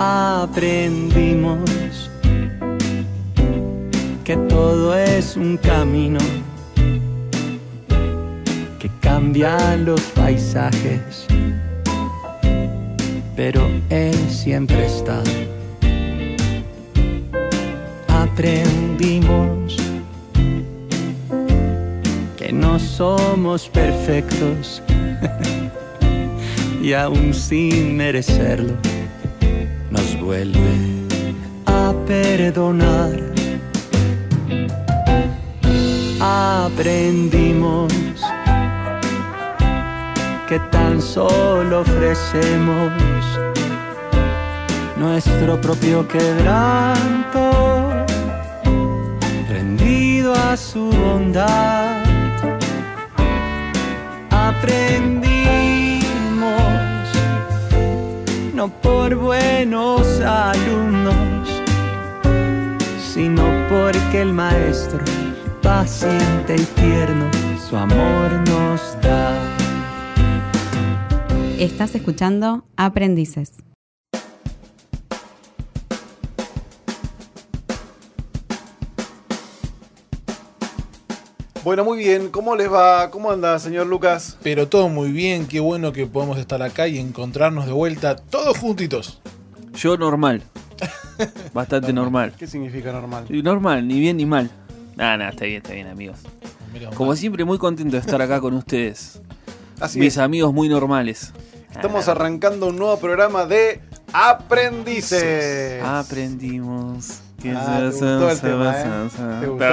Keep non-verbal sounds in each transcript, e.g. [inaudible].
aprendimos que todo es un camino que cambia los paisajes, pero Él siempre está. Aprendimos que no somos perfectos [laughs] y aún sin merecerlo nos vuelve a perdonar. Aprendimos que tan solo ofrecemos nuestro propio quebranto, rendido a su bondad. Aprendimos no por buenos alumnos, sino porque el maestro, paciente y tierno, su amor nos da. Estás escuchando Aprendices. Bueno, muy bien. ¿Cómo les va? ¿Cómo anda, señor Lucas? Pero todo muy bien, qué bueno que podemos estar acá y encontrarnos de vuelta todos juntitos. Yo normal. [laughs] Bastante normal. ¿Qué significa normal? Normal, ni bien ni mal. Nada, nada, está bien, está bien, amigos. Mirá, Como siempre, muy contento de estar acá con ustedes. Así Mis es. amigos muy normales. Estamos arrancando un nuevo programa de Aprendices. Aprendimos. Que Ah, te se- gustó el se- tema, se- ¿eh? Te gustó.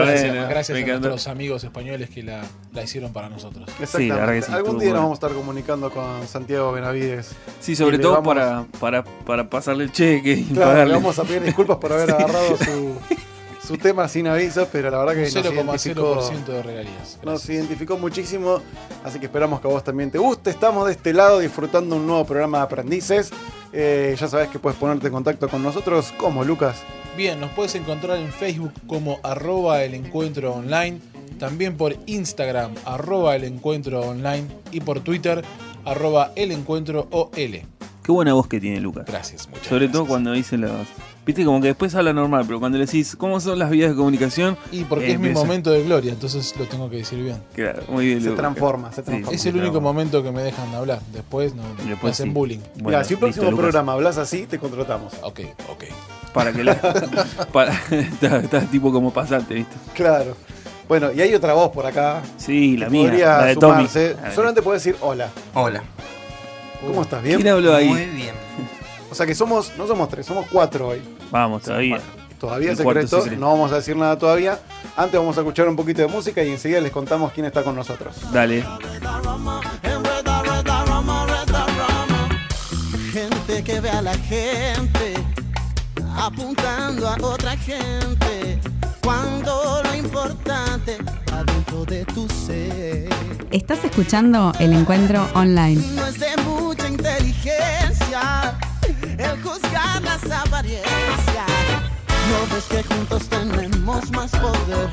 Gracias, a nuestros amigos españoles que la, la hicieron para nosotros. Exactamente. la verdad que sí, Algún día nos bueno. vamos a estar comunicando con Santiago Benavides. Sí, sobre todo vamos- para, para, para pasarle el cheque y Claro, pagarle. le vamos a pedir disculpas por haber [laughs] agarrado su, su tema sin aviso, pero la verdad que nos identificó, 0,0% de regalías. nos identificó muchísimo, así que esperamos que a vos también te guste. Estamos de este lado disfrutando un nuevo programa de aprendices. Eh, ya sabes que puedes ponerte en contacto con nosotros, como Lucas. Bien, nos puedes encontrar en Facebook como arroba el encuentro online, también por Instagram arroba el encuentro online y por Twitter arroba el encuentro OL. Qué buena voz que tiene Lucas. Gracias, muchas Sobre todo cuando dice los. Viste, como que después habla normal, pero cuando le decís cómo son las vías de comunicación. Y porque eh, es mi empieza- momento de gloria, entonces lo tengo que decir bien. Claro, muy bien, Se transforma, se Sí, transforma. Es el único transforma. momento que me dejan de hablar. Después no me Después hacen sí. bullying. Bueno, Mira, si un próximo listo, programa hablas así, te contratamos. Ok, ok. Para que la. [laughs] para, está, está tipo como pasante, ¿viste? Claro. Bueno, y hay otra voz por acá. Sí, la mía. Podría La de Tommy. sumarse. Ver. Solamente puedes decir hola. Hola. ¿Cómo estás? ¿Bien? ¿Quién habló ahí? Muy bien. O sea que somos, no somos tres, somos cuatro hoy. Vamos, todavía. Todavía El secreto, secreto. no vamos a decir nada todavía. Antes vamos a escuchar un poquito de música y enseguida les contamos quién está con nosotros. Dale. Gente que ve a la gente apuntando a otra gente cuando lo importante adentro de tu ser Estás escuchando el encuentro online. no es de mucha inteligencia el juzgar las apariencias. No ves que juntos tenemos más poder.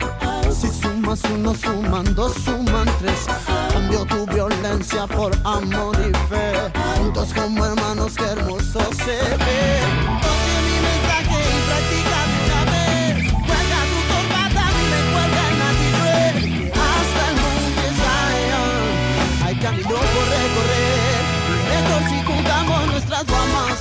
Si sumas uno, suman dos, suman tres. Cambio tu violencia por amor y fe. Juntos como hermanos, qué hermoso se ve. Oye mi mensaje y practica una vez. Cuelga tu corbata, recuerda el Nati Hasta el monte Zion. Hay camino por recorrer. Mejor si juntamos nuestras ramas.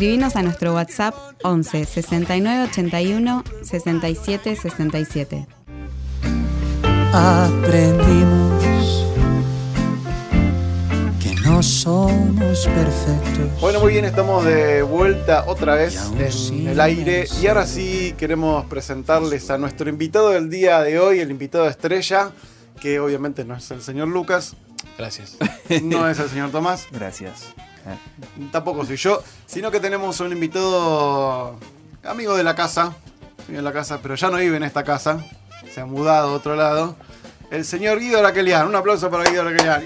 Escribinos a nuestro WhatsApp 11 69 81 67 67. Aprendimos que no somos perfectos. Bueno, muy bien, estamos de vuelta otra vez en el aire. Y ahora sí queremos presentarles a nuestro invitado del día de hoy, el invitado estrella, que obviamente no es el señor Lucas, Gracias. [laughs] no es el señor Tomás, Gracias. Ah, tampoco soy yo, sino que tenemos un invitado amigo de la casa, vive en la casa, pero ya no vive en esta casa. Se ha mudado a otro lado. El señor Guido Araquelian. Un aplauso para Guido Araquelian.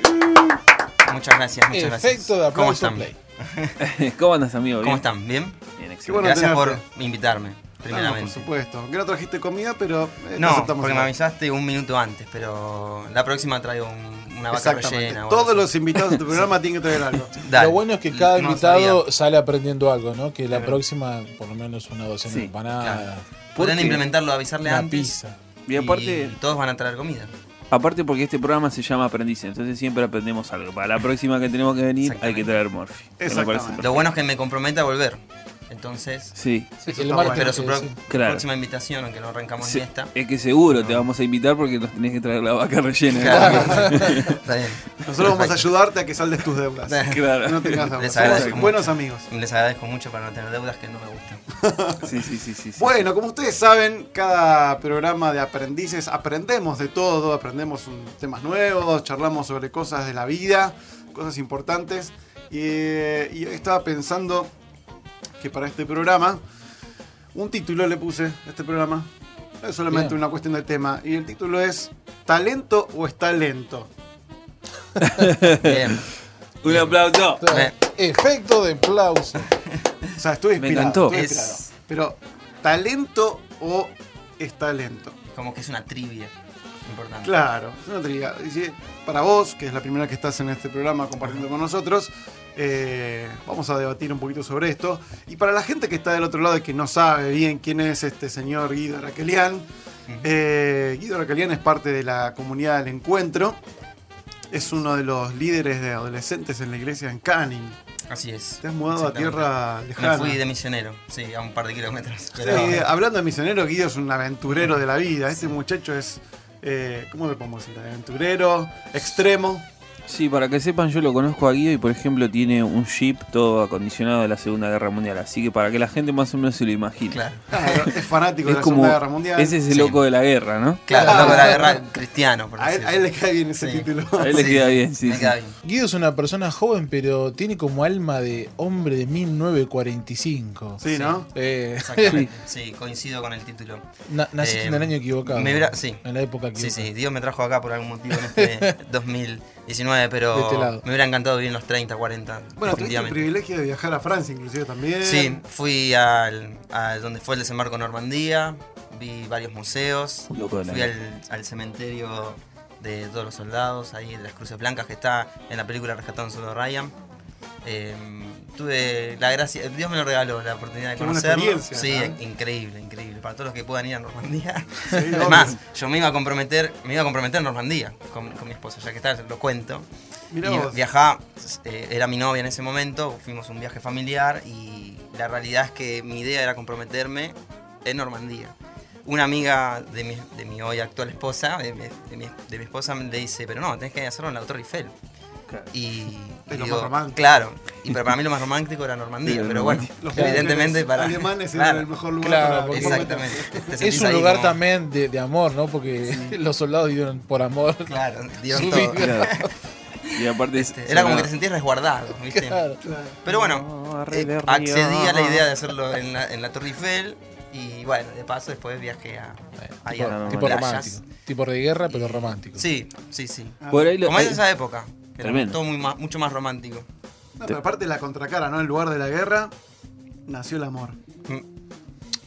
Muchas gracias, muchas gracias. Efecto de ¿Cómo están? play. [laughs] ¿Cómo andas, amigo? ¿Cómo ¿Bien? están? ¿Bien? Bien, Qué excelente. bueno Gracias por invitarme, Ah, no, primeramente. por supuesto. Que no trajiste comida, pero eh, No, aceptamos porque me avisaste un minuto antes, pero la próxima traigo un- una vaca rellena. Todos así. los invitados de tu programa tienen que traer algo. [laughs] Dale. Lo bueno es que cada No invitado sabía. sale aprendiendo algo, ¿no? Que la próxima, por lo menos una docena Sí, de empanadas, Claro. ¿Por Pueden qué? implementarlo, avisarle una antes. pizza. Y aparte, y todos van a traer comida. aparte porque este programa se llama Aprendices, entonces siempre aprendemos algo. Para la próxima que tenemos que venir hay que traer Morphy. Lo bueno es que me compromete a volver. Entonces, Sí, El está martes, bueno. espero su pro- sí. Claro. próxima invitación, aunque no arrancamos Sí, ni esta. es que seguro te vamos a invitar porque nos tenés que traer la vaca rellena. Claro. [laughs] [laughs] Está bien. Nosotros vamos a ayudarte a que saldes tus deudas. [laughs] Claro. No tengas deudas. Buenos amigos. Les agradezco mucho para no tener deudas que no me gustan. Sí, sí, sí, sí. sí. Bueno, como ustedes saben, cada programa de aprendices aprendemos de todo, aprendemos un- temas nuevos, charlamos sobre cosas de la vida, cosas importantes. Y, eh, y hoy estaba pensando que para este programa, un título le puse a este programa. No es solamente Bien. una cuestión de tema. Y el título es ¿Talento o está lento? Bien. Un aplauso. Claro, Me- Efecto de aplauso. O sea, estuve Me inspirado. encantó. estuve Es-. Pero, ¿talento o está lento? Como que es una trivia importante. Claro, es una trivia. Para vos, que es la primera que estás en este programa compartiendo con nosotros, eh, vamos a debatir un poquito sobre esto. Y para la gente que está del otro lado y que no sabe bien quién es este señor Guido Araquelian, eh, Guido Araquelian es parte de la comunidad del encuentro. Es uno de los líderes de adolescentes en la iglesia en Canning. Así es. Te has mudado a tierra Me lejana. fui de misionero, sí, a un par de kilómetros. Sí, Pero, hablando de misionero, Guido es un aventurero de la vida. Este muchacho es, eh, ¿cómo le podemos decir? Aventurero, extremo. Sí, para que sepan, yo lo conozco a Guido y por ejemplo tiene un jeep todo acondicionado de la Segunda Guerra Mundial, así que para que la gente más o menos se lo imagine. claro. Claro, es fanático [laughs] de la como Segunda Guerra Mundial. ese es el Sí. loco de la guerra, ¿no? Claro, loco de la guerra cristiano, por a, él, decirlo. a él le cae bien ese Sí. título. A él le Sí, queda bien, sí. Sí. queda bien. Guido es una persona joven, pero tiene como alma de hombre de 1945. Sí, ¿no? Eh, Exactamente. [laughs] Sí, coincido con el título. na- naciste Eh, en el año equivocado. me hubiera- sí. En la época Sí, equivocada. sí, Dios me trajo acá por algún motivo en este [laughs] 2019, pero este me hubiera encantado vivir en los 30, 40. Bueno, tuviste el privilegio de viajar a Francia, inclusive también. Sí, fui al, a donde fue el desembarco en Normandía, vi varios museos, Loco de la fui al, al cementerio de todos los soldados, ahí de las Cruces Blancas que está en la película Rescatando Soldado Ryan. Eh, tuve la gracia, Dios me lo regaló, la oportunidad de Qué conocerlo. Sí, ¿no? increíble, increíble. Para todos los que puedan ir a Normandía. Sí. [laughs] Además, yo me iba a comprometer, me iba a comprometer en Normandía con, con mi esposa, ya que está, lo cuento. Mirá Y vos. viajaba, eh, era mi novia en ese momento, fuimos un viaje familiar y la realidad es que mi idea era comprometerme en Normandía. Una amiga de mi, de mi hoy actual esposa, de mi, de mi- de mi esposa, le dice, pero no, tenés que hacerlo en la Torre Eiffel. Y, [laughs] Es y lo digo, más romántico. Claro, y pero para mí lo más romántico era Normandía, Era pero bueno. Los evidentemente para... alemanes [laughs] claro, eran el mejor lugar Claro, para. Exactamente. [laughs] Te Es un lugar como- también de, de amor, ¿no? Porque los soldados dieron por amor. Claro, dieron todo. Claro. Y aparte Este, era como que te sentías resguardado, ¿viste? Claro. Pero bueno, eh, accedí a la idea de hacerlo en la, en la Torre Eiffel y bueno, de paso después viajé a, tipo, a tipo playas. romántico. Tipo de guerra, pero romántico. Sí, sí, sí. Por ahí lo- Como es ahí- esa época, que Tremendo. todo muy mucho más romántico. No, pero aparte la contracara, ¿no? En lugar de la guerra, nació el amor.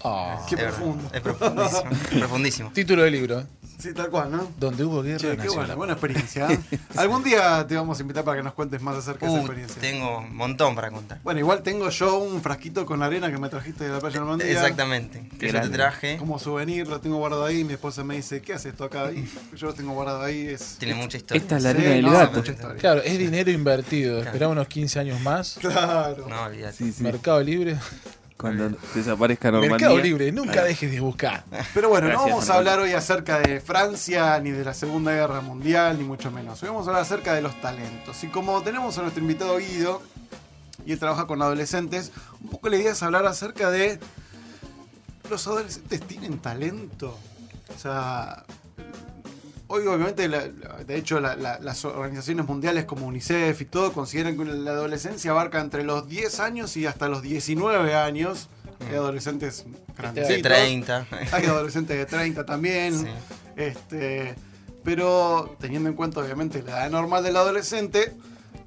Ah. Qué Es profundo. Es profundísimo. profundísimo. Título del libro, ¿eh? Sí, tal cual, ¿no? Donde hubo guerra. Che, qué buena, la- buena experiencia. ¿eh? [laughs] Algún día te vamos a invitar para que nos cuentes más acerca de esa Uh, experiencia. tengo un montón para contar. Bueno, igual tengo yo un frasquito con arena que me trajiste de la playa de Normandía. Exactamente. Que yo te traje. Como souvenir, lo tengo guardado ahí. Mi esposa me dice, ¿qué haces esto acá? Y yo lo tengo guardado ahí. Es... Tiene mucha historia. Esta es la Sí, arena del no, gato. mucha historia. Claro, es dinero invertido. Esperá unos 15 años más. Claro. No, olvídate. Sí, sí. Mercado Libre. [laughs] Cuando desaparezca Normandía. Mercado Libre, nunca dejes de buscar. Pero bueno, Gracias, no vamos a hablar hoy acerca de Francia, ni de la Segunda Guerra Mundial, ni mucho menos. Hoy vamos a hablar acerca de los talentos. Y como tenemos a nuestro invitado Guido, y él trabaja con adolescentes, un poco la idea es hablar acerca de los adolescentes tienen talento. O sea, hoy obviamente, la- de hecho, la- la- las organizaciones mundiales como UNICEF y todo consideran que la adolescencia abarca entre los 10 años y hasta los 19 años. Hay adolescentes De grandecitos. 30. Hay adolescentes de 30 también. Sí. Este, pero teniendo en cuenta, obviamente, la edad normal del adolescente,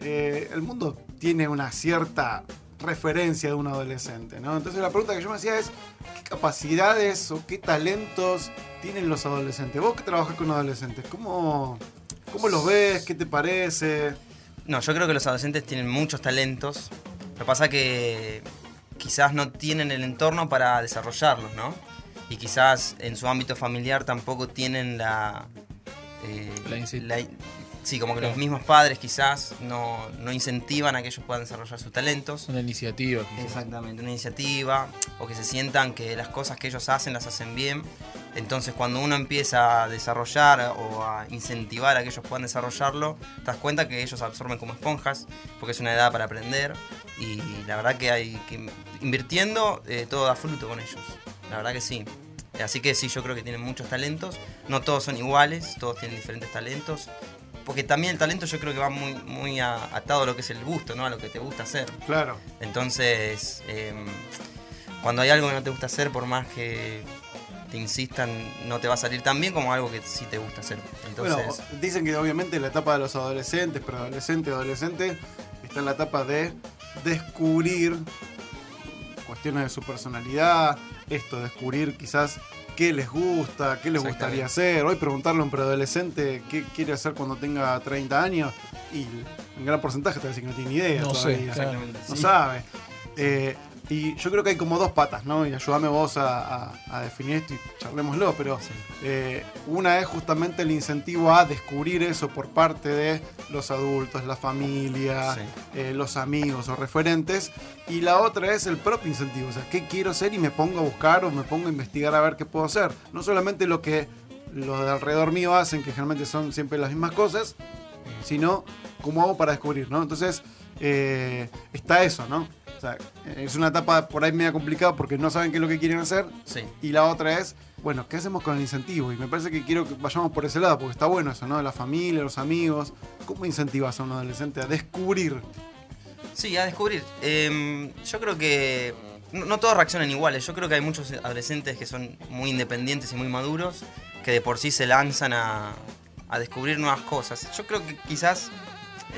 eh, el mundo tiene una cierta referencia de un adolescente, ¿no? Entonces la pregunta que yo me hacía es, ¿qué capacidades o qué talentos tienen los adolescentes? Vos que trabajas con adolescentes, ¿cómo, cómo los ves? ¿Qué te parece? No, yo creo que los adolescentes tienen muchos talentos. Lo que pasa que quizás no tienen el entorno para desarrollarlos, ¿no? Y quizás en su ámbito familiar tampoco tienen la... eh, La la- sí, como que Claro. los mismos padres quizás no, no incentivan a que ellos puedan desarrollar sus talentos. Una iniciativa. quizás. Exactamente, una iniciativa o que se sientan que las cosas que ellos hacen las hacen bien. Entonces cuando uno empieza a desarrollar o a incentivar a que ellos puedan desarrollarlo, te das cuenta que ellos absorben como esponjas, porque es una edad para aprender y la verdad que hay que invirtiendo eh, todo da fruto con ellos. La verdad que sí. Así que sí, yo creo que tienen muchos talentos. No todos son iguales, todos tienen diferentes talentos. Porque también el talento yo creo que va muy, muy atado a lo que es el gusto, ¿no? A lo que te gusta hacer. Claro. Entonces, eh, cuando hay algo que no te gusta hacer, por más que te insistan, no te va a salir tan bien como algo que sí te gusta hacer. Entonces, Bueno, dicen que obviamente la etapa de los adolescentes, pero adolescente, adolescente, está en la etapa de descubrir cuestiones de su personalidad, esto, descubrir quizás qué les gusta, qué les gustaría hacer. Hoy preguntarle a un preadolescente qué quiere hacer cuando tenga 30 años y un gran porcentaje te va a decir que no tiene ni idea. No sé, todavía. claro. No sí. sabe. Eh, y yo creo que hay como dos patas, ¿no? Y ayúdame vos a, a- a definir esto y charlémoslo, pero eh, una es justamente el incentivo a descubrir eso por parte de los adultos, la familia, Sí. eh, los amigos o referentes. Y la otra es el propio incentivo, o sea, ¿qué quiero ser? Y me pongo a buscar o me pongo a investigar a ver qué puedo hacer. No solamente lo que los de alrededor mío hacen, que generalmente son siempre las mismas cosas, sino cómo hago para descubrir, ¿no? Entonces, eh, está eso, ¿no? O sea, es una etapa por ahí media complicada porque no saben qué es lo que quieren hacer. sí. Y la otra es, bueno, ¿qué hacemos con el incentivo? Y me parece que quiero que vayamos por ese lado, porque está bueno eso, ¿no? La familia, los amigos. ¿Cómo incentivas a un adolescente a descubrir? Sí, a descubrir. Eh, yo creo que no, no todos reaccionan iguales. Yo creo que hay muchos adolescentes que son muy independientes y muy maduros, que de por sí se lanzan a, a descubrir nuevas cosas. Yo creo que quizás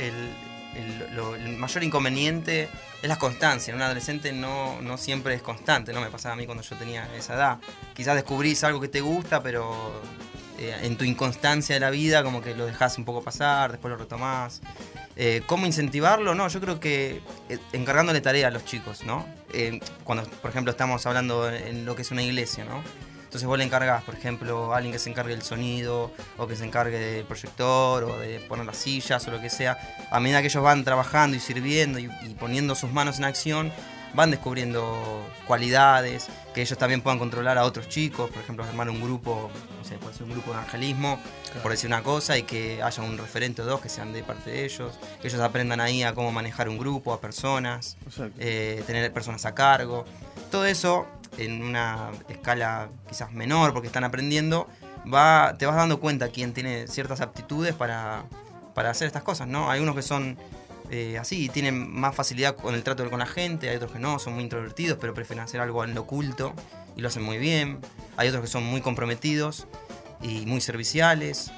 el, el- mayor inconveniente es la constancia. Un adolescente no, no siempre es constante, ¿no? Me pasaba a mí cuando yo tenía esa edad. Quizás descubrís algo que te gusta, pero eh, en tu inconstancia de la vida como que lo dejás un poco pasar, después lo retomás. Eh, ¿Cómo incentivarlo? No, yo creo que eh, encargándole tarea a los chicos, ¿no? Eh, cuando, por ejemplo, estamos hablando en lo que es una iglesia, ¿no? Entonces vos le encargás, por ejemplo, a alguien que se encargue del sonido, o que se encargue del proyector, o de poner las sillas, o lo que sea. A medida que ellos van trabajando y sirviendo y, y poniendo sus manos en acción, van descubriendo cualidades, que ellos también puedan controlar a otros chicos, por ejemplo, armar un grupo, no sé, puede ser un grupo de evangelismo, por decir una cosa, y que haya un referente o dos que sean de parte de ellos, que ellos aprendan ahí a cómo manejar un grupo, a personas, eh, tener personas a cargo. Todo eso en una escala quizás menor porque están aprendiendo, va, te vas dando cuenta quién tiene ciertas aptitudes para, para hacer estas cosas, ¿no? Hay unos que son eh, así, tienen más facilidad con el trato con la gente, hay otros que no, son muy introvertidos, pero prefieren hacer algo en lo oculto y lo hacen muy bien. Hay otros que son muy comprometidos y muy serviciales.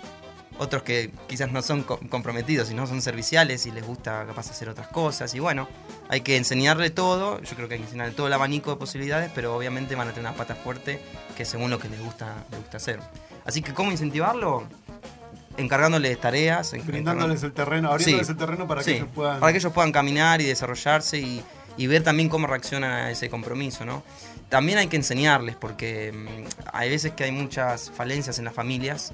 Otros que quizás no son co- comprometidos y no son serviciales y les gusta capaz hacer otras cosas. Y bueno, hay que enseñarle todo. Yo creo que hay que enseñarle todo el abanico de posibilidades, pero obviamente van a tener una pata fuerte que según lo que les gusta, les gusta hacer. Así que, ¿cómo incentivarlo? Encargándoles tareas. Brindándoles el terreno, abriéndoles el terreno para que Sí, ellos puedan. para que ellos puedan caminar y desarrollarse y, y ver también cómo reaccionan a ese compromiso, ¿no? También hay que enseñarles porque mm, hay veces que hay muchas falencias en las familias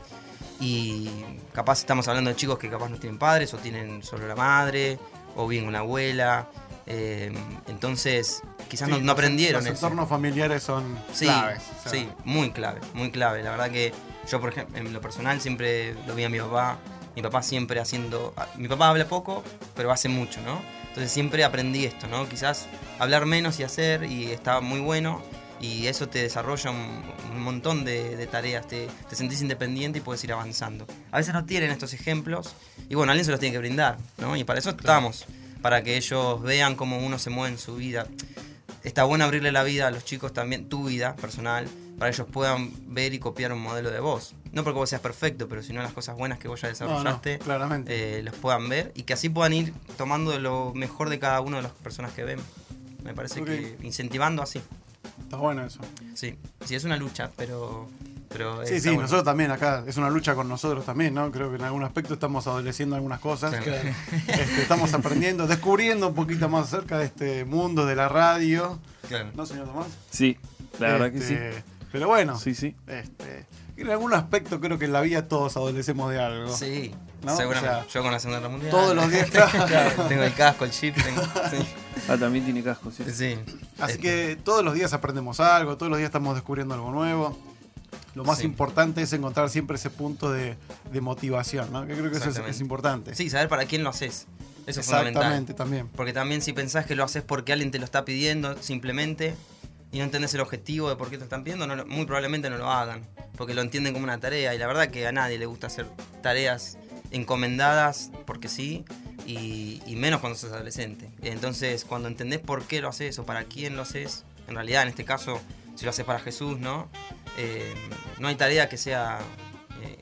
y capaz estamos hablando de chicos que capaz no tienen padres o tienen solo la madre o bien una abuela. eh, entonces, quizás Sí, no, no aprendieron Los eso. entornos familiares son Sí, claves. o sea, sí, muy clave, muy clave. La verdad que yo, por ejemplo, en lo personal siempre lo vi a mi papá. Mi papá siempre haciendo... ah, Mi papá habla poco, pero hace mucho, ¿no? Entonces siempre aprendí esto, ¿no? Quizás hablar menos y hacer, y está muy bueno. Y eso te desarrolla un, un montón de, de tareas, te, te sentís independiente y puedes ir avanzando. A veces no tienen estos ejemplos, y bueno, alguien se los tiene que brindar, ¿no? Y para eso estamos, para que ellos vean cómo uno se mueve en su vida está bueno abrirle la vida a los chicos también, tu vida personal, para que ellos puedan ver y copiar un modelo de vos. No porque vos seas perfecto, pero sino las cosas buenas que vos ya desarrollaste, claramente. eh, los puedan ver y que así puedan ir tomando lo mejor de cada una de las personas que ven. Me parece Ok. que incentivando así. Está bueno eso. Sí, sí, es una lucha, pero. pero Sí, sí, bueno. nosotros también acá. Es una lucha con nosotros también, ¿no? Creo que en algún aspecto estamos adoleciendo algunas cosas. Claro. [laughs] Este, estamos aprendiendo, descubriendo un poquito más acerca de este mundo de la radio. Claro. ¿No, señor Tomás? Sí, la verdad que sí. Este, Pero bueno, Sí, sí. este, en algún aspecto creo que en la vida todos adolecemos de algo. Sí, ¿No? seguramente. O sea, Yo con la Segunda Guerra Mundial. Todos los días, [laughs] claro. tengo el casco, el chip, tengo. Sí. Ah, también tiene casco, sí. sí. Así Este, que todos los días aprendemos algo, todos los días estamos descubriendo algo nuevo. Lo más Sí. importante es encontrar siempre ese punto de, de motivación, ¿no? Que creo que eso es, es importante. Sí, saber para quién lo haces. Eso es fundamental. Exactamente, también. Porque también si pensás que lo haces porque alguien te lo está pidiendo simplemente y no entendés el objetivo de por qué te están pidiendo, no muy probablemente no lo hagan. Porque lo entienden como una tarea y la verdad que a nadie le gusta hacer tareas encomendadas porque sí y, y menos cuando sos adolescente. Entonces cuando entendés por qué lo haces o para quién lo haces, en realidad en este caso si lo haces para Jesús, ¿no? Eh, no hay tarea que sea eh,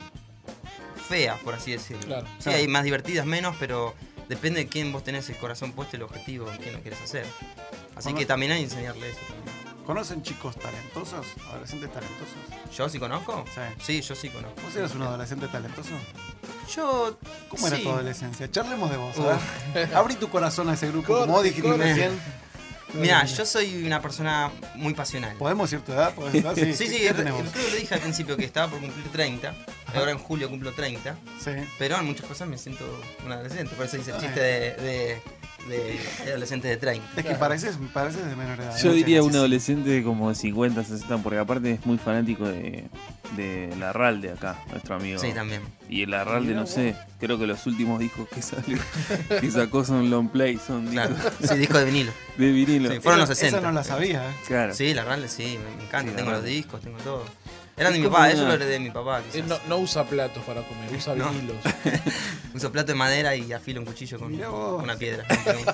fea, por así decirlo. Claro. sí, Claro. hay más divertidas, menos, pero depende de quién vos tenés el corazón puesto, el objetivo, en quién lo quieres hacer. Así que también hay que enseñarle eso. también. ¿Conocen chicos talentosos? ¿Adolescentes talentosos? ¿Yo sí conozco? Sí. Sí, yo sí conozco. ¿Vos eras un adolescente talentoso? Yo. ¿Cómo era sí. tu adolescencia? Charlemos de vos. Ver. Abrí tu corazón a ese grupo, como dijiste recién. Mira, yo soy una persona muy pasional. ¿Podemos decir tu edad? ¿Podés decir? [laughs] Sí, Sí, sí, creo que le dije al principio que estaba por cumplir 30. Ahora en julio cumplo 30. Sí. Pero en muchas cosas me siento un adolescente. Por eso hice el chiste de, de, de- de adolescente de 30. Es que pareces, pareces de menor edad. Yo diría un adolescente como de 50, 60, porque aparte es muy fanático de, de la RAL de acá, nuestro amigo. Sí, también. Y el Arralde, no sé, creo que los últimos discos que salió, [laughs] que sacó son long play, son Claro. discos Sí, disco de vinilo. de vinilo. Sí, fueron los Esa- 60. Esa no la sabía, ¿eh? Claro. Sí, la Rale sí, me, encanta. Sí, tengo los discos, tengo todo. Eran de Es mi papá, eso lo heredé de mi papá. Él Quizás. no, no usa platos para comer, usa [laughs] No. vinilos. [laughs] Uso plato de madera y afilo un cuchillo con una piedra.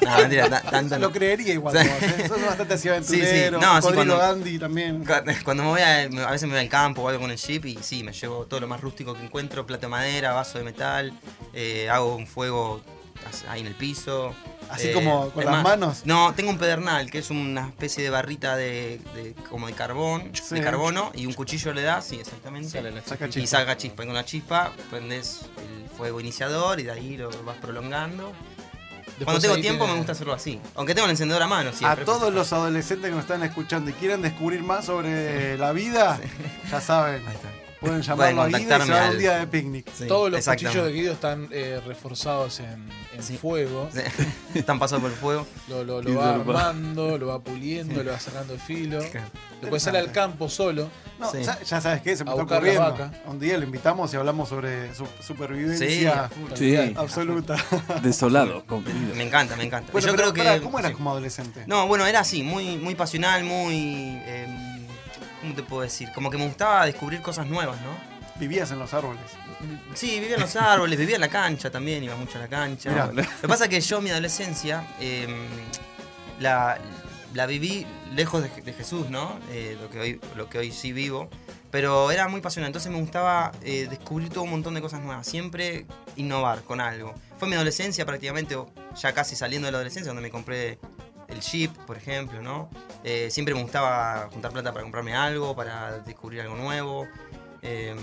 No, mentira, ta- tanto Lo creería igual Sí. vos, ¿eh? Sos bastante así [laughs] Sí, sí. aventurero. No, sí, Cocodrilo cuando- Gandhi también. Cu- Cuando me voy a, a veces me voy al campo o algo con el jeep y sí, me llevo todo lo más rústico que encuentro, plato de madera, vaso de metal, eh, hago un fuego ahí en el piso. eh, Así como con las manos. No, tengo un pedernal, que es una especie de barrita de, de- como de carbón, Sí. de carbono, y un cuchillo le das, sí, exactamente. Sale la Saca y saca chispa. Y con la chispa prendes el fuego iniciador y de ahí lo vas prolongando. Después Cuando tengo tiempo tiene- me gusta hacerlo así. Aunque tengo el encendedor a mano A siempre. todos los adolescentes que nos están escuchando y quieren descubrir más sobre la vida, ya saben, Ahí está. Pueden [laughs] llamarlo a Guido y se al- un día de picnic. Sí, Todos los cuchillos de Guido están eh, reforzados en, en Sí. fuego. Sí. [laughs] Están pasados por el fuego. Lo, lo- va armando, lo va puliendo, lo va sacando el filo. Después sale al campo solo. No, Sí. ya, sabes qué, se me está ocurriendo. Un día lo invitamos y hablamos sobre su supervivencia Sí, absoluta. [laughs] desolado, comprendido. me encanta, me encanta. Bueno, Yo pero, creo que. ¿Cómo eras sí. como adolescente? No, bueno, era así, muy, muy pasional, muy. em, ¿Cómo te puedo decir? Como que me gustaba descubrir cosas nuevas, ¿no? Vivías en los árboles. Sí, vivía en los árboles, vivía en la cancha también, iba mucho a la cancha. Mirá. Lo que pasa es que yo, mi adolescencia, em, la, la viví lejos de, de Jesús, ¿no? Eh, lo, que hoy, lo que hoy sí vivo. Pero era muy pasional, entonces me gustaba eh, descubrir todo un montón de cosas nuevas, siempre innovar con algo. Fue mi adolescencia prácticamente, ya casi saliendo de la adolescencia, donde me compré el Jeep, por ejemplo, ¿no? Eh, siempre me gustaba juntar plata para comprarme algo, para descubrir algo nuevo. Em,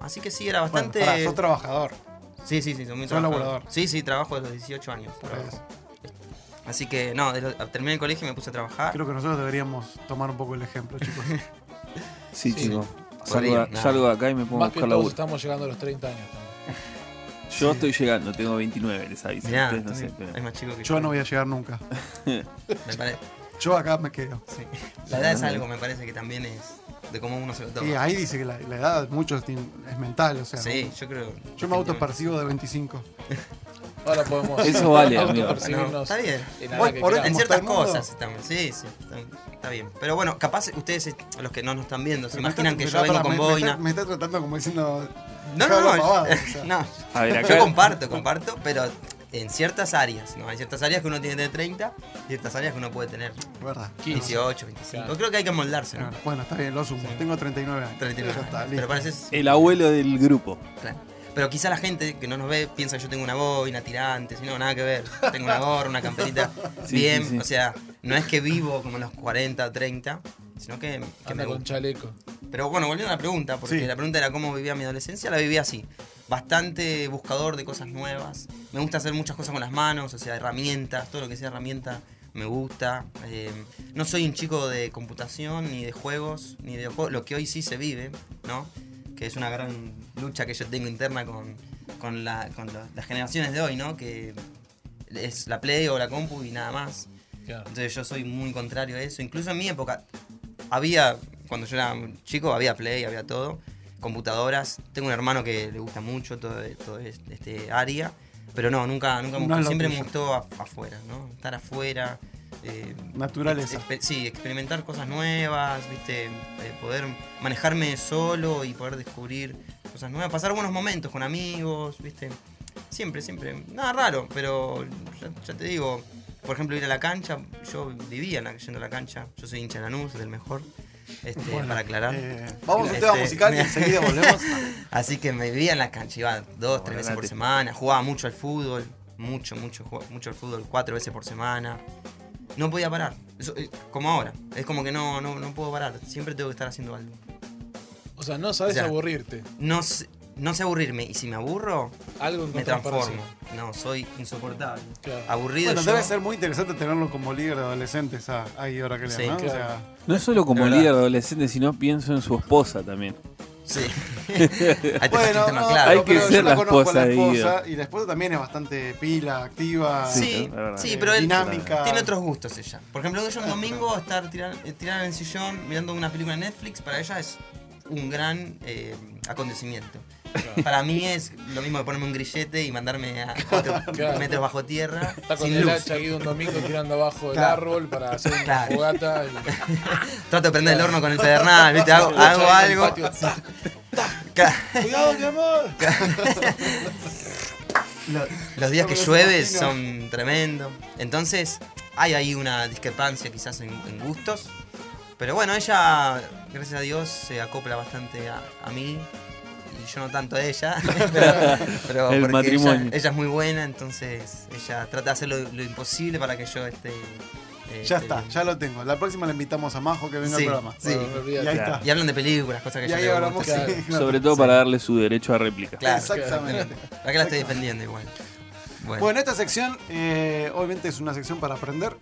así que sí, era Bueno, bastante... sos trabajador. Sí, sí, sí, soy muy trabajador. Sí, sí, trabajo desde los 18 años. Así que, no, terminé el colegio y me puse a trabajar. Creo que nosotros deberíamos tomar un poco el ejemplo, chicos. [laughs] Sí, Sí. chicos. Salgo, de acá y me pongo a Más que buscar todos laburo. estamos llegando a los 30 años también. Yo estoy llegando, tengo 29, les aviso. Mirá, Ustedes no sé, también, pero- es más chico que Yo no voy a llegar nunca. [laughs] Me pare- Yo acá me quedo. sí. La edad es algo, me parece que también es de cómo uno se lo toma. Y ahí dice que la, la edad muchos es mental, o sea. Sí, yo creo. Yo me autopercibo de 25. [laughs] Ahora podemos Eso vale, amigo. No, está bien. en la Voy edad que por queramos. En ¿Cómo ciertas cosas estamos. Sí, sí, está, está bien. Pero bueno, capaz ustedes, los que no nos están viendo, se imaginan está- que yo vengo con me- me boina. está- Me está tratando como diciendo. No, no, no. pavadas, o sea. no. A ver, Yo comparto, comparto, pero en ciertas áreas, ¿no? Hay ciertas áreas que uno tiene tener 30, ciertas áreas que uno puede tener ¿Verdad? 18, 25. Claro. Creo que hay que moldarse, ¿no? Bueno, está bien, lo asumo. Tengo 39 años. 39 Ya está, años. listo. Pero pareces El abuelo del grupo. Claro. Pero quizá la gente que no nos ve piensa que yo tengo una boina tirante, si no, nada que ver. Tengo una gorra, una camperita [laughs] Sí, bien. sí, sí. O sea, no es que vivo como los 40 o 30, sino que, que Anda me con chaleco. Pero bueno, volviendo a la pregunta, porque Sí. la pregunta era cómo vivía mi adolescencia, la vivía así. Bastante buscador de cosas nuevas. Me gusta hacer muchas cosas con las manos, o sea, herramientas, todo lo que sea herramienta me gusta. Eh, no soy un chico de computación, ni de juegos, ni de juegos, lo que hoy sí se vive, ¿no? Que es una gran lucha que yo tengo interna con, con, la- con la- las generaciones de hoy, ¿no? Que es la Play o la compu y nada más. Claro. Entonces yo soy muy contrario a eso. Incluso en mi época había, cuando yo era chico, había Play, había todo, computadoras. Tengo un hermano que le gusta mucho todo, todo este área, pero no, nunca, nunca me No lo Siempre me gustó af- afuera, ¿no? Estar afuera. Eh, Naturaleza. exper- sí, experimentar cosas nuevas, viste, Eh, poder manejarme solo y poder descubrir cosas nuevas, pasar buenos momentos con amigos, viste. Siempre, siempre. Nada raro, pero ya, ya te digo, por ejemplo, ir a la cancha, yo vivía en la- yendo a la cancha, yo soy hincha de Lanús, del mejor, este, Bueno, para aclarar. eh, vamos a un Este, tema musical y enseguida volvemos. [laughs] Así que me vivía en la cancha, iba dos, tres veces por semana, jugaba mucho al fútbol, mucho, mucho, mucho al fútbol, cuatro veces por semana. No podía parar, Eso, eh, como ahora, es como que no, no, no puedo parar, siempre tengo que estar haciendo algo. O sea, no sabes O sea, aburrirte. No sé, no sé aburrirme, y si me aburro, Algo me transformo. No, soy insoportable. Claro. Aburrido Bueno, yo- debe ser muy interesante tenerlo como líder de adolescentes ah, ahí ahora que le Sí, ¿no? O claro. sea, No es solo como De líder adolescente, sino pienso en su esposa también. Sí. [laughs] Ahí te Bueno, no, claro. Hay pero- que pero ser yo la conozco a esposa de esposa y la esposa también es bastante pila, activa. Sí, Sí, la verdad. sí, eh, pero él dinámica. tiene otros gustos ella. Por ejemplo, ella un domingo estar tirada tirada en el sillón mirando una película en Netflix, para ella es un gran eh, acontecimiento. Para mí es lo mismo que ponerme un grillete y mandarme a [laughs] 4 Claro. metros bajo tierra Está con sin el luz. hacha aquí un domingo tirando abajo del Claro. árbol para hacer una fogata. y- [laughs] Trato de prender el horno con el pedernal, ¿viste? Hago, hago algo. [laughs] ¡Cuidado, mi amor! Lo- los días que llueve son tremendos. Entonces, hay ahí una discrepancia quizás en, en gustos. Pero bueno, ella, gracias a Dios, se acopla bastante a, a mí. Y yo no tanto a ella. [laughs] pero pero El porque matrimonio. Ella, ella es muy buena, entonces ella trata de hacer lo, lo imposible para que yo esté. eh, Ya está, bien. ya lo tengo. La próxima le invitamos a Majo que venga Sí, al programa. sí. Bueno, Y ahí está. Y hablan de películas, cosas que Y ahí hablamos. gustan. Claro. sí, claro. Sobre todo para darle su derecho a réplica. Claro. Exactamente. La que la estoy defendiendo igual. Bueno, Bueno, esta sección eh, obviamente es una sección para aprender.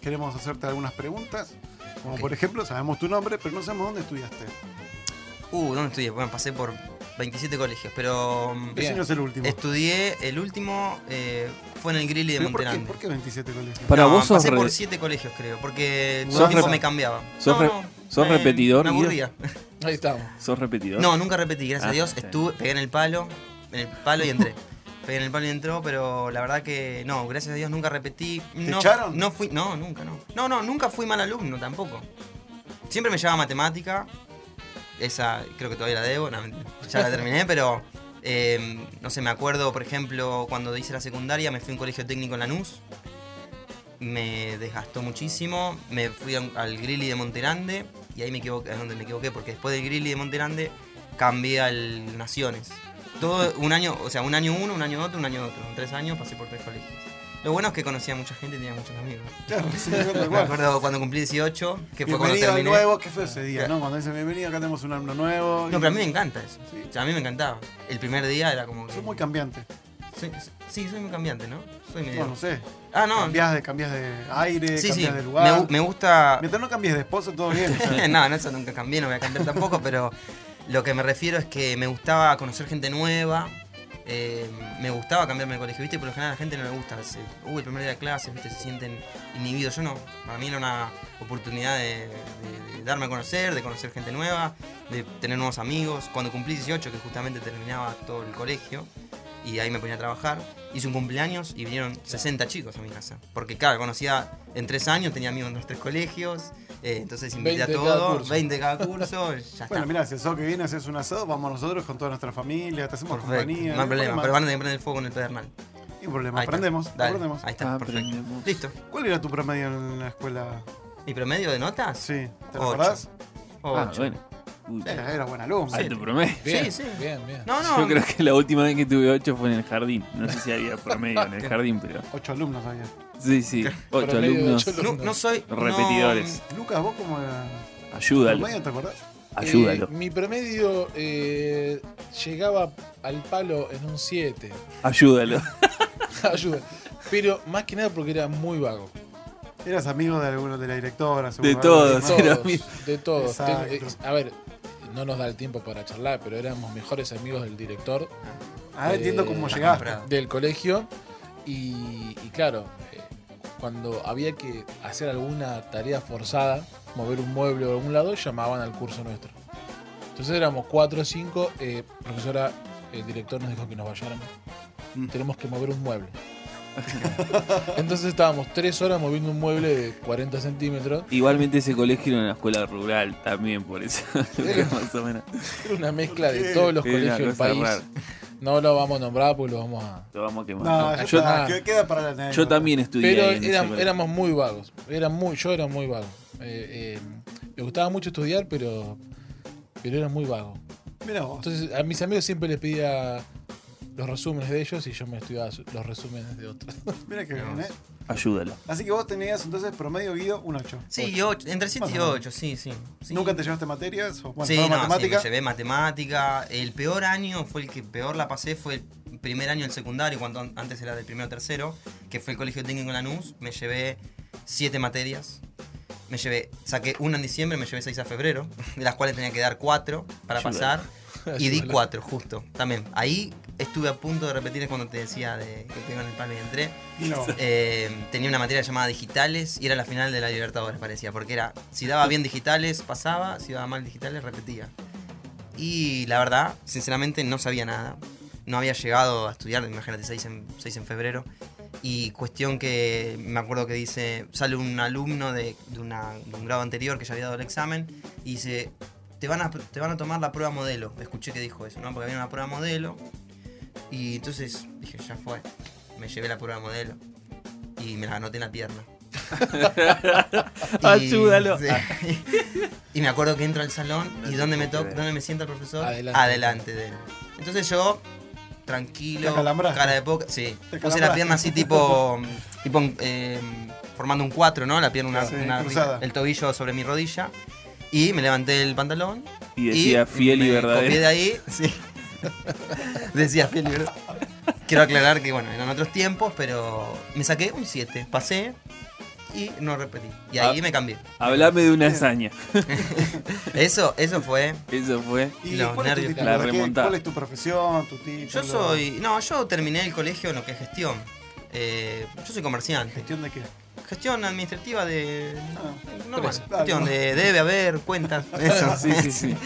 Queremos hacerte algunas preguntas. Como por ejemplo, sabemos tu nombre, pero no sabemos dónde estudiaste. uh, ¿dónde estudié? Bueno, pasé por 27 colegios, pero. mm, ¿Qué Bien. año es el último? Estudié, el último eh, fue en el Grilly de ¿Pero por, qué, Monterrey. ¿Por qué 27 colegios? Para no, vos sos pasé re- por 7 colegios, creo, porque todo ¿Sos el tiempo me cambiaba. sos re- sos me- repetidor, Me aburría. Ahí estamos. ¿Sos repetidor? No, nunca repetí, gracias Ah, a Dios. está bien. Estuve, pegué en el palo, en el palo y entré. [laughs] pegué en el palo y entró, pero la verdad que no, gracias a Dios nunca repetí. no, echaron? No fui, no, nunca, no. No, no, nunca fui mal alumno tampoco. Siempre me llevaba matemática. Esa creo que todavía la debo, no, ya la terminé, [laughs] pero eh, no sé, me acuerdo, por ejemplo, cuando hice la secundaria me fui a un colegio técnico en Lanús. Me desgastó muchísimo. Me fui un- al Grilly de Monterande y ahí me equivoqué, es donde me equivoqué, porque después del Grilly de Monterande cambié al Naciones. Todo un año, o sea, un año uno, un año otro, un año otro. En tres años pasé por tres colegios. Lo bueno es que conocía a mucha gente y tenía muchos amigos. Claro, sí, Me acuerdo cuando cumplí 18, que fue cuando terminé. nuevo, ¿qué fue ese día? Claro. ¿no? Cuando dicen bienvenido, acá tenemos un alumno nuevo. No, pero a mí me encanta eso. Sí. O sea, a mí me encantaba. El primer día era como que... Soy muy cambiante. Soy- sí, soy muy cambiante, ¿no? Soy medio... No, no sé. Ah, no. Cambias de, cambias de aire, sí, sí. cambias de Me, lugar. gu- me gusta... Mientras no cambies de esposo, todo bien. [laughs] no, no, eso nunca cambié, no voy a cambiar tampoco, pero lo que me refiero es que me gustaba conocer gente nueva. eh, me gustaba cambiarme de colegio, ¿viste? Por lo general a la gente no le gusta. Se, Uy, el primer día de clases, ¿viste? Se sienten inhibidos. Yo no. Para mí era una oportunidad de, de- de darme a conocer, de conocer gente nueva, de tener nuevos amigos. Cuando cumplí 18, que justamente terminaba todo el colegio, y ahí me ponía a trabajar, hice un cumpleaños y vinieron 60 chicos a mi casa. Porque, claro, conocía en tres años, tenía amigos en los tres colegios, eh, entonces invité a 20 de cada todos, curso. 20 de cada curso, ya [laughs] está. Bueno, mirá, si el sábado que viene haces un asado, vamos nosotros con toda nuestra familia, te hacemos Perfecto, compañía. no hay problema, problema. pero van a tener que prender el fuego con el pedernal. Sin problema, Ahí está. aprendemos, Dale, aprendemos. Ahí está, Aprendemos. perfecto. Listo. ¿Cuál era tu promedio en la escuela? ¿Mi promedio de notas? Sí, ¿te lo Ocho. acordás? Ah, Ocho. bueno. Uy, Era, era buen alumno. alto promedio. Bien, Sí, sí. bien, bien. No, no. Yo creo que la última vez que tuve 8 fue en el jardín. No sé si había promedio en el [laughs] jardín, pero. Ocho alumnos había. Sí, sí. 8 Promedio de alumnos. ocho No, no soy. no- Repetidores. Lucas, ¿vos cómo era? Ayúdalo. ¿Promedio te acordás? Ayúdalo. Eh, mi promedio eh, llegaba al palo en un 7. Ayúdalo. [laughs] Ayuda. Pero más que nada porque era muy vago. Eras amigo de alguno de la directora, De todos. era Todos, de todos. Ten- eh, a ver, no nos da el tiempo para charlar, pero éramos mejores amigos del director Ah, entiendo Eh, cómo está llegaste. del colegio. Y, y claro, eh, cuando había que hacer alguna tarea forzada, mover un mueble o algún lado, llamaban al curso nuestro. Entonces éramos cuatro o cinco. eh, profesora, el director nos dijo que nos vayáramos. Mm. Tenemos que mover un mueble. [laughs] Entonces estábamos tres horas moviendo un mueble de 40 centímetros. Igualmente ese colegio era una escuela rural también, por eso. [laughs] más o menos. Era una mezcla de todos los Era colegios del país. rara. No lo vamos a nombrar porque lo vamos a. Lo vamos a quemar. No, yo, está, ah. que- queda para la anécdota. yo también estudié. Pero ahí éramos muy vagos. Era muy, yo era muy vago. Eh, eh, me gustaba mucho estudiar, pero, pero era muy vago. Mira vos. Entonces a mis amigos siempre les pedía los resúmenes de ellos y yo me estudiaba los resúmenes de otros. [laughs] Mira que bien, ¿eh? Ayúdalo. Así que vos tenías entonces promedio Guido un 8. Sí, ocho, entre 7 y Más o menos. 8, sí, sí. sí. ¿Nunca te llevaste materias? O, bueno, sí, no, matemática? sí, me llevé matemática. El peor año fue el que peor la pasé, fue el primer año del secundario, cuando an- antes era del primero o tercero, que fue el colegio técnico en Lanús. Me llevé siete materias. Me llevé, saqué una en diciembre, me llevé seis a febrero, de las cuales tenía que dar cuatro para pasar. [laughs] Y di cuatro, justo. También. Ahí estuve a punto de repetir cuando te decía de que tengo en el palo y entré. No. [laughs] Eh, tenía una materia llamada digitales y era la final de la Libertadores, parecía. Porque era, si daba bien digitales, pasaba, si daba mal digitales, repetía. Y la verdad, sinceramente, no sabía nada. No había llegado a estudiar, imagínate, 6 en, seis en febrero. Y cuestión que me acuerdo que dice, sale un alumno de, de una- de un grado anterior que ya había dado el examen y dice, te van, a, te van a tomar la prueba modelo. Escuché que dijo eso, ¿no? Porque había una prueba modelo. Y entonces dije, ya fue. Me llevé la prueba modelo y me la anoté en la pierna. [laughs] Y- Ayúdalo. sí. [laughs] y me acuerdo que entro al salón y ¿dónde me, toca, dónde me sienta el profesor? Adelante. de él. Entonces yo, tranquilo, cara de poca. Sí, puse la pierna así tipo, [laughs] tipo eh, formando un 4, ¿no? La pierna, una, Sí, una- cruzada. el tobillo sobre mi rodilla. Y me levanté el pantalón. Y decía fiel y me verdadero. copié de ahí, [laughs] sí. decía fiel y verdadero. Quiero aclarar que, bueno, eran otros tiempos, pero me saqué un 7. Pasé y no repetí. Y ahí Ah. me cambié. Hablame de una hazaña. [laughs] Eso, eso fue. Eso fue. ¿Y Los cuál es tu? La ¿De qué- remontada. ¿Cuál es tu profesión, tu título? Yo soy. No, yo terminé el colegio en lo que es gestión. Eh, yo soy comerciante. ¿Gestión de qué? Gestión administrativa de. Ah, Normal. Empresa. Gestión de debe haber, cuentas. [laughs] Eso. Sí, sí, sí. Lo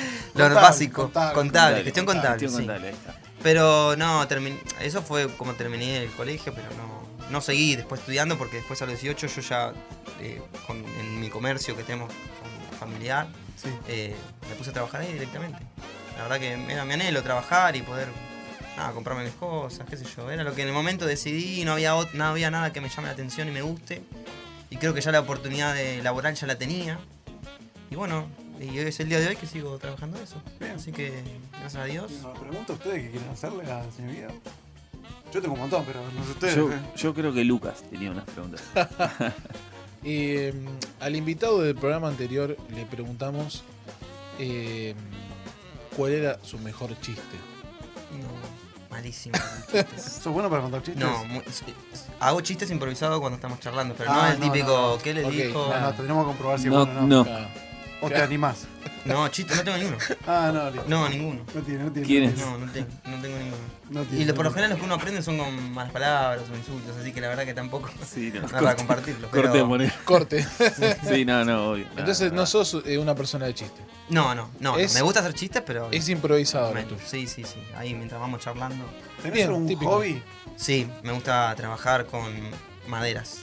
Contable, básico. contable, Contable, contable, gestión contable, contable. Sí. Pero no, termin- eso fue como terminé el colegio, pero no, no seguí después estudiando porque después a los 18 yo ya, eh, con- en mi comercio que tenemos con- familiar, Sí. eh, me puse a trabajar ahí directamente. La verdad que era mi anhelo trabajar y poder nada, comprarme mis cosas, qué sé yo. Era lo que en el momento decidí, no había, no había nada que me llame la atención y me guste. Y creo que ya la oportunidad de laboral ya la tenía. Y bueno, y hoy es el día de hoy que sigo trabajando eso. Bien. Así que, gracias a Dios. Me pregunto a ustedes qué quieren hacerle a señor Guido. Yo tengo un montón, pero no sé ustedes. Yo, yo creo que Lucas tenía unas preguntas. [laughs] Eh, al invitado del programa anterior le preguntamos eh, cuál era su mejor chiste. No, [laughs] malísimo. ¿Sos bueno para contar chistes? No, muy- hago chistes improvisados cuando estamos charlando, pero no Ah, el no, típico, no, no. ¿qué le Ok, dijo? No, no, tendremos que comprobar si es No, bueno o no. no. Ah, O te animás. No, chistes, no tengo ninguno. Ah, no, listo. No, ninguno. No tiene, no tiene. ¿Quién es? No, no tengo, no tengo ninguno. No tiene. Y lo- por lo general los que uno aprende son con malas palabras o insultos, así que la verdad que tampoco [laughs] Sí, no. [laughs] es para compartirlo. pero-. ¿eh? corte. [laughs] Sí, no, no, obvio. Entonces Nada, no sos eh, una persona de chiste. No, no, no. Es- me gusta hacer chistes, pero. Es improvisado lo menos. tuyo. Sí, sí, sí. Ahí mientras vamos charlando. ¿Tenés Bien, algún típico. hobby? Sí, me gusta trabajar con maderas.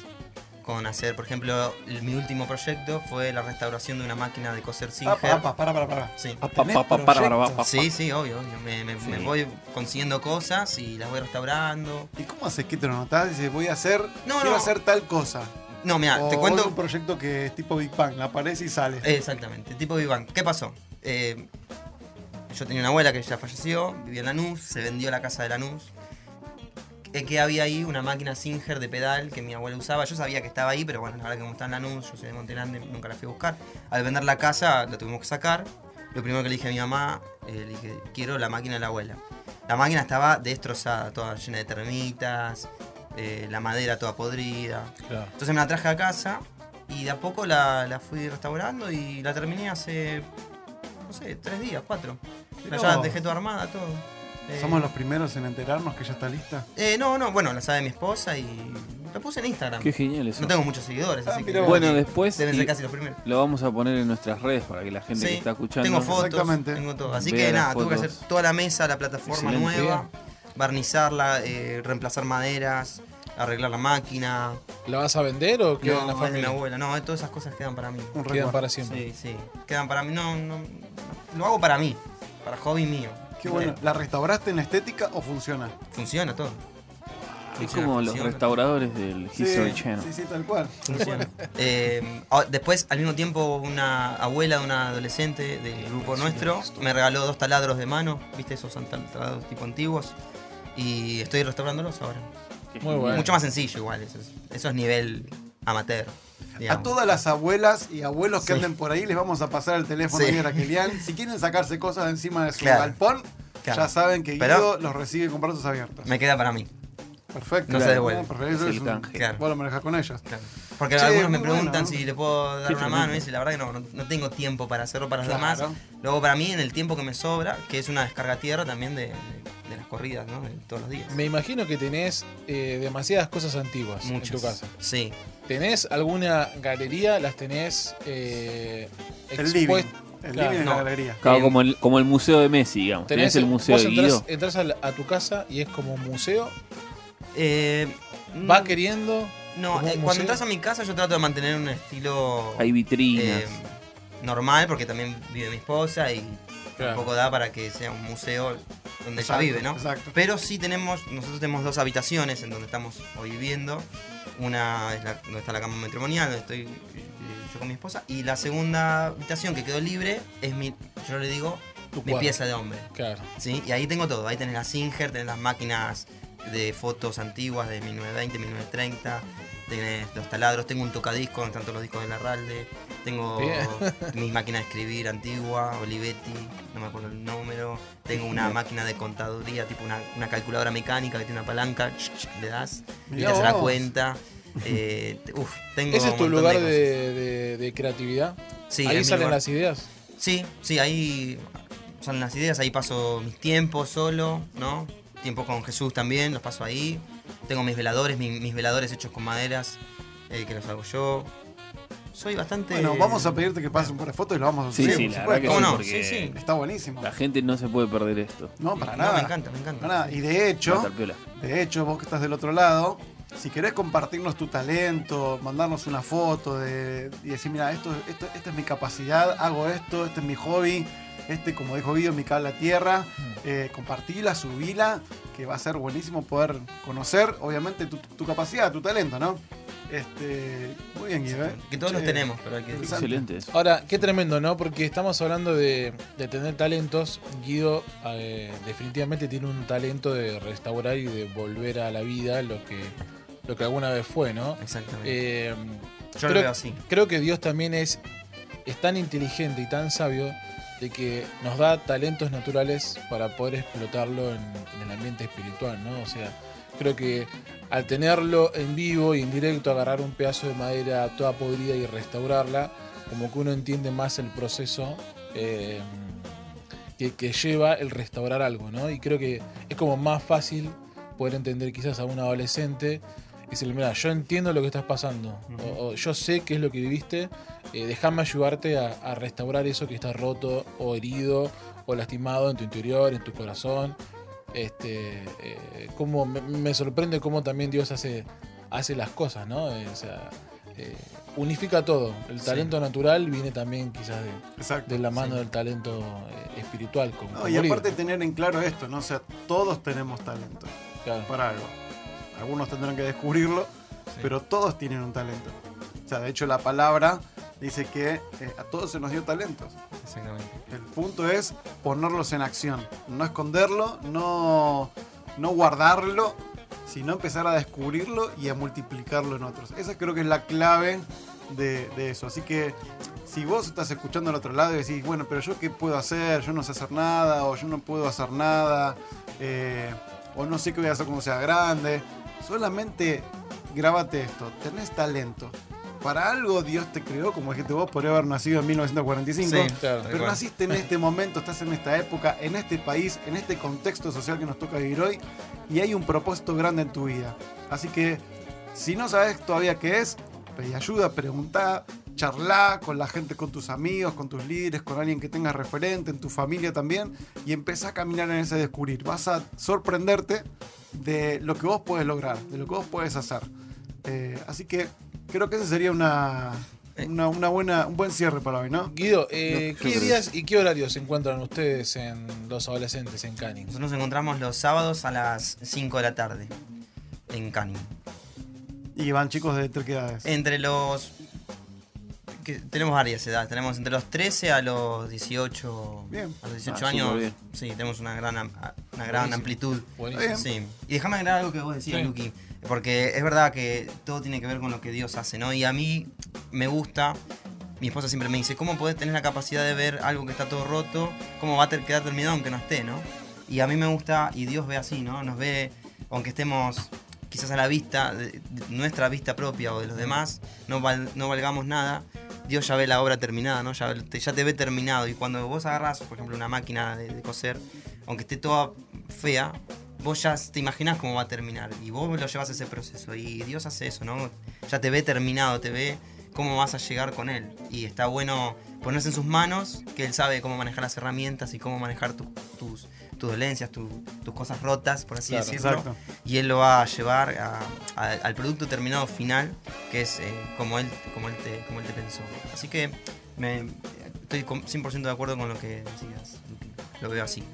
Con hacer, por ejemplo, el- mi último proyecto fue la restauración de una máquina de coser Singer. Apa, apa, para, para, para. Sí. Pa, ¿Tenés pa, pa, para, pa. Sí, sí, obvio, obvio. Me, me- me Sí. voy consiguiendo cosas y las voy restaurando. ¿Y cómo haces que te lo notás? Dices, voy a hacer, No, quiero no. hacer tal cosa. No, mira, te es cuento. un proyecto que es tipo Big Bang, aparece y sale. Exactamente, tipo Vivan. ¿Qué pasó? Eh, yo tenía una abuela que ya falleció, vivía en Lanús, se vendió la casa de Lanús. Eh, que había ahí una máquina Singer de pedal que mi abuela usaba. Yo sabía que estaba ahí, pero bueno, la verdad que como está en Lanús, yo soy de Monte Grande, nunca la fui a buscar. Al vender la casa, la tuvimos que sacar. Lo primero que le dije a mi mamá, eh, le dije, quiero la máquina de la abuela. La máquina estaba destrozada, toda llena de termitas, eh, la madera toda podrida. Claro. Entonces me la traje a casa y de a poco la, la fui restaurando y la terminé hace, no sé, tres días, cuatro. Ya vos. dejé toda armada, todo. Eh, Somos los primeros en enterarnos que ya está lista. eh, no, no, bueno, la sabe mi esposa y la puse en Instagram. Qué genial eso. No tengo muchos seguidores, Ah, así que. Bueno, después deben ser casi los primeros. lo vamos a poner en nuestras redes para que la gente que Sí, está escuchando tengo fotos, Exactamente. tengo todo. Así Vea que nada, tuve que hacer toda la mesa, la plataforma Excelente. nueva, barnizarla, eh, reemplazar maderas, arreglar la máquina. ¿La vas a vender o queda en la No, es de mi familia? abuela, no, todas esas cosas quedan para mí. Un Quedan para siempre. Sí, sí. Quedan para mí. No, no. Lo hago para mí. Para hobby mío. Qué bueno. ¿La restauraste en la estética o funciona? Funciona todo. Es Funciona, como los restauradores del History Channel. sí, sí, tal cual. Funciona. [laughs] Eh, ah, después, al mismo tiempo, una abuela de una adolescente del grupo nuestro me regaló dos taladros de mano. ¿Viste? Esos taladros tipo antiguos. Y estoy restaurándolos ahora. Muy bueno. Mucho más sencillo, igual. Eso es, eso es nivel amateur. Digamos. A todas las abuelas y abuelos que Sí. anden por ahí les vamos a pasar el teléfono Sí. de Raquelian. Si quieren sacarse cosas de encima de su Claro. galpón, Claro. ya saben que Pero- Guido los recibe con brazos abiertos. Me queda para mí. Perfecto. no se devuelve. perfecto. Es Eso el es un-. Claro. Vos lo manejás con ellos. Porque algunos me preguntan bueno. si le puedo dar una mano y dice, la verdad que no, no, no tengo tiempo para hacerlo para los Claro. demás. Luego para mí, en el tiempo que me sobra, que es una descarga tierra también de, de- de las corridas, ¿no? De todos los días. Me imagino que tenés eh, demasiadas cosas antiguas Muchas. en tu casa. Sí. ¿Tenés alguna galería? ¿Las tenés eh, El living. expuest- El Claro. living No. la galería. Claro, Eh, como el, como el museo de Messi, digamos. Tenés, el museo vos de Guido. entrás a, la- a tu casa y es como un museo. Eh, Va mm, queriendo. No, eh, cuando entras a mi casa yo trato de mantener un estilo Hay vitrinas. eh, normal, porque también vive mi esposa y Claro. tampoco da para que sea un museo donde Exacto, ella vive, ¿no? exacto. Pero sí tenemos, nosotros tenemos dos habitaciones en donde estamos hoy viviendo. Una es la, donde está la cama matrimonial, donde estoy eh, yo con mi esposa. Y la segunda habitación que quedó libre es mi, yo le digo, Tu mi pieza de hombre. Claro. ¿sí? Y ahí tengo todo. Ahí tenés la Singer, tenés las máquinas de fotos antiguas de 1920, 1930. Tenés los taladros, tengo un tocadisco donde están todos los discos de Larralde. Tengo Bien. [laughs] mi máquina de escribir antigua, Olivetti, no me acuerdo el número. Tengo una máquina de contaduría, tipo una, una calculadora mecánica que tiene una palanca, le das y te hace la cuenta. Eh, uf, tengo ¿Ese es tu lugar de, de- de creatividad? Sí, Ahí salen las ideas. Sí, sí, ahí son las ideas, ahí paso mis tiempos solo, ¿no? Tiempo con Jesús también, los paso ahí. Tengo mis veladores, mi- mis veladores hechos con maderas, eh, que los hago yo. Soy bastante... Bueno, vamos a pedirte que pases un par de fotos y lo vamos a Sí, subir. sí, por la verdad que ¿Cómo sí, no? Sí, sí. Está buenísimo. la gente no se puede perder esto. No, para No, nada. me encanta, me encanta. Para nada. Y de hecho, de hecho, vos que estás del otro lado, si querés compartirnos tu talento, mandarnos una foto de, y decir, mira, esto, esto, esta es mi capacidad, hago esto, este es mi hobby, este, como dijo Guido, mi cable a tierra, eh, compartila, subila, que va a ser buenísimo poder conocer, obviamente, tu, tu capacidad, tu talento, ¿no? Este, muy bien, Guido. ¿eh? Que todos los Che, tenemos, pero hay que... Excelente eso. Ahora, qué tremendo, ¿no? Porque estamos hablando de, de tener talentos. Guido eh, definitivamente tiene un talento de restaurar y de volver a la vida lo que, lo que alguna vez fue, ¿no? Exactamente. Eh, yo lo creo- veo así. creo que Dios también es, es tan inteligente y tan sabio de que nos da talentos naturales para poder explotarlo en, el ambiente espiritual, ¿no? O sea, creo que al tenerlo en vivo y en directo, agarrar un pedazo de madera toda podrida y restaurarla, como que uno entiende más el proceso eh, que, que lleva el restaurar algo, ¿no? Y creo que es como más fácil poder entender quizás a un adolescente decirle, mira, yo entiendo lo que estás pasando, o, o yo sé qué es lo que viviste, eh, déjame ayudarte a, a restaurar eso que está roto o herido o lastimado en tu interior, en tu corazón. Este, eh, cómo me, me sorprende cómo también Dios hace, hace las cosas, ¿no? Eh, o sea, eh, unifica todo. El Sí. talento natural viene también quizás de, Exacto. de la mano Sí. del talento espiritual. Como, No, y aparte tener en claro esto, ¿no? O sea, todos tenemos talento Claro. para algo. Algunos tendrán que descubrirlo, Sí. pero todos tienen un talento. O sea, de hecho la palabra dice que eh, a todos se nos dio talentos. Exactamente. El punto es ponerlos en acción, no esconderlo, no, no guardarlo, sino empezar a descubrirlo y a multiplicarlo en otros. Esa creo que es la clave de, de eso. Así que si vos estás escuchando al otro lado y decís, bueno, pero yo qué puedo hacer, yo no sé hacer nada, o yo no puedo hacer nada, eh, o no sé qué voy a hacer cuando sea grande, solamente grábate esto, tenés talento. Para algo Dios te creó, como dijiste vos, podría haber nacido en 1945. Sí, Claro. tal Pero naciste en este momento, estás en esta época, en este país, en este contexto social que nos toca vivir hoy y hay un propósito grande en tu vida. Así que si no sabes todavía qué es, pedí ayuda, preguntá, charlá con la gente, con tus amigos, con tus líderes, con alguien que tengas referente, en tu familia también y empezá a caminar en ese descubrir. Vas a sorprenderte de lo que vos puedes lograr, de lo que vos puedes hacer. Eh, así que creo que ese sería una, una, una buena, un buen cierre para hoy, ¿no? Guido, eh, No, ¿qué días y qué horarios se encuentran ustedes en los adolescentes en Canning? Nosotros nos encontramos los sábados a las 5 de la tarde en Canning. Y van chicos de entre qué edades. Entre los. Que tenemos varias edades. Tenemos entre los 13 a los 18. Bien. A los 18 Ah, años. bien. Sí, tenemos una gran, una gran Buenísimo. amplitud. Buenísimo. Sí. Y déjame agregar algo que vos decías, Sí. Luqui. Porque es verdad que todo tiene que ver con lo que Dios hace, ¿no? Y a mí me gusta. Mi esposa siempre me dice, ¿cómo podés tener la capacidad de ver algo que está todo roto? ¿Cómo va a ter- quedar terminado aunque no esté, no? Y a mí me gusta, y Dios ve así, ¿no? Nos ve, aunque estemos quizás a la vista, de- de nuestra vista propia o de los demás, no, val- no valgamos nada, Dios ya ve la obra terminada, ¿no? Ya te, ve terminado. Y cuando vos agarras, por ejemplo, una máquina de, de coser, aunque esté toda fea, vos ya te imaginás cómo va a terminar. Y vos lo llevas a ese proceso. Y Dios hace eso, ¿no? Ya te ve terminado, te ve cómo vas a llegar con Él. Y está bueno ponerse en sus manos, que Él sabe cómo manejar las herramientas y cómo manejar tu- tus, tus dolencias, tu- tus cosas rotas, por así Claro, decirlo. exacto. Y Él lo va a llevar a- a- al producto terminado final, que es eh, como, él, como, él te, como Él te pensó. Así que me, estoy con- 100% de acuerdo con lo que decías. Lo veo así.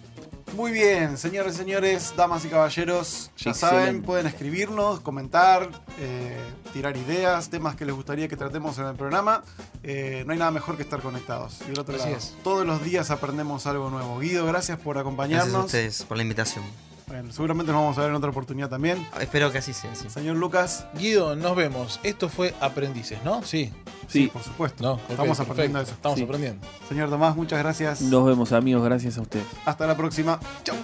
Muy bien, señores, señores, damas y caballeros, ya Excelente. saben, pueden escribirnos, comentar, eh, tirar ideas, temas que les gustaría que tratemos en el programa. Eh, no hay nada mejor que estar conectados. Y del otro Así lado, es. todos los días aprendemos algo nuevo. Guido, gracias por Gracias a acompañarnos. ustedes por la invitación. Bueno, seguramente nos vamos a ver en otra oportunidad también. Espero que así sea. sí. Señor Lucas, Guido, nos vemos. Esto fue Aprendices, ¿no? Sí. sí, Sí, por supuesto. No, Estamos aprendiendo perfecto. eso. Estamos Sí. aprendiendo. Señor Tomás, muchas gracias. nos vemos amigos, gracias a ustedes. Hasta la próxima. Chau.